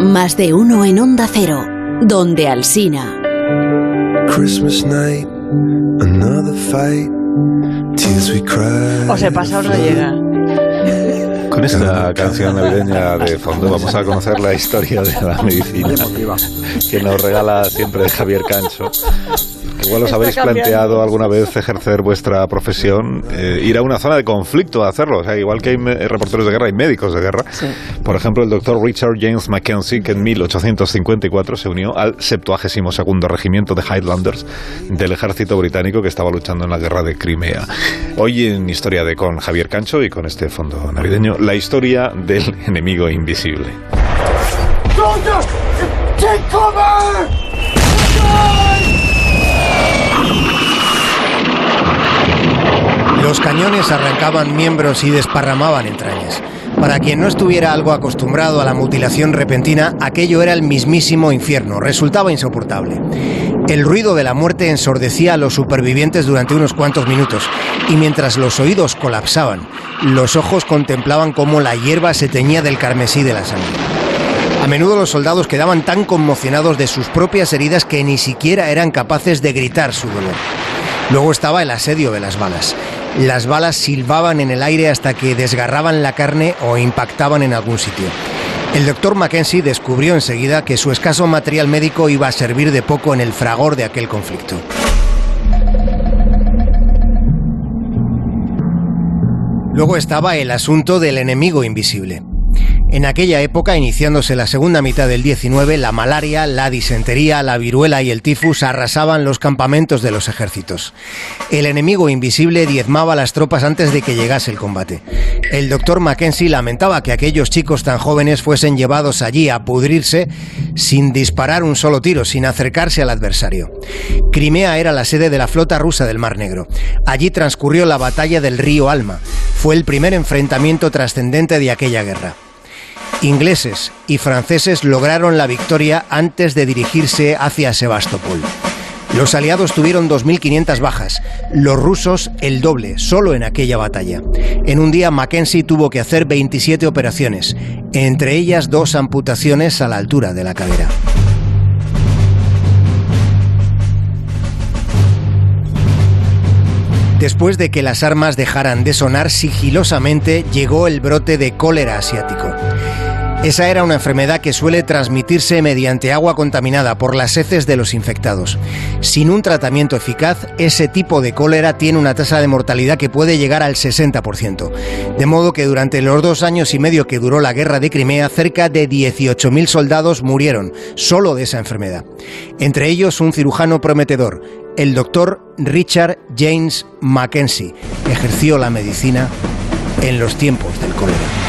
Más de uno en Onda Cero, donde Alsina. Christmas night, another fight. Tears we cry. O se pasa o no llega. Con esta canción navideña de fondo vamos a conocer la historia de la medicina que nos regala siempre Javier Cancho. Igual os habéis planteado alguna vez ejercer vuestra profesión, eh, ir a una zona de conflicto a hacerlo. O sea, igual que hay me- reporteros de guerra, hay médicos de guerra. Por ejemplo, el doctor Richard James Mackenzie, que en 1854 se unió al 72 Regimiento de Highlanders del ejército británico que estaba luchando en la guerra de Crimea. Hoy en Historia de con Javier Cancho y con este fondo navideño, la historia del enemigo invisible. Los cañones arrancaban miembros y desparramaban entrañas. Para quien no estuviera algo acostumbrado a la mutilación repentina, aquello era el mismísimo infierno, resultaba insoportable. El ruido de la muerte ensordecía a los supervivientes durante unos cuantos minutos, y mientras los oídos colapsaban, los ojos contemplaban cómo la hierba se teñía del carmesí de la sangre. A menudo los soldados quedaban tan conmocionados de sus propias heridas que ni siquiera eran capaces de gritar su dolor. Luego estaba el asedio de las balas. Las balas silbaban en el aire hasta que desgarraban la carne o impactaban en algún sitio. El doctor Mackenzie descubrió enseguida que su escaso material médico iba a servir de poco en el fragor de aquel conflicto. Luego estaba el asunto del enemigo invisible. En aquella época, iniciándose la segunda mitad del 19, la malaria, la disentería, la viruela y el tifus arrasaban los campamentos de los ejércitos. El enemigo invisible diezmaba las tropas antes de que llegase el combate. El doctor Mackenzie lamentaba que aquellos chicos tan jóvenes fuesen llevados allí a pudrirse sin disparar un solo tiro, sin acercarse al adversario. Crimea era la sede de la flota rusa del Mar Negro. Allí transcurrió la batalla del río Alma. Fue el primer enfrentamiento trascendente de aquella guerra. Ingleses y franceses lograron la victoria antes de dirigirse hacia Sebastopol. Los aliados tuvieron 2.500 bajas, los rusos el doble, solo en aquella batalla. En un día Mackenzie tuvo que hacer 27 operaciones, entre ellas dos amputaciones a la altura de la cadera. Después de que las armas dejaran de sonar sigilosamente, llegó el brote de cólera asiático. Esa era una enfermedad que suele transmitirse mediante agua contaminada por las heces de los infectados. Sin un tratamiento eficaz, ese tipo de cólera tiene una tasa de mortalidad que puede llegar al 60%. De modo que durante los dos años y medio que duró la guerra de Crimea, cerca de 18.000 soldados murieron solo de esa enfermedad. Entre ellos un cirujano prometedor, el doctor Richard James Mackenzie, ejerció la medicina en los tiempos del cólera.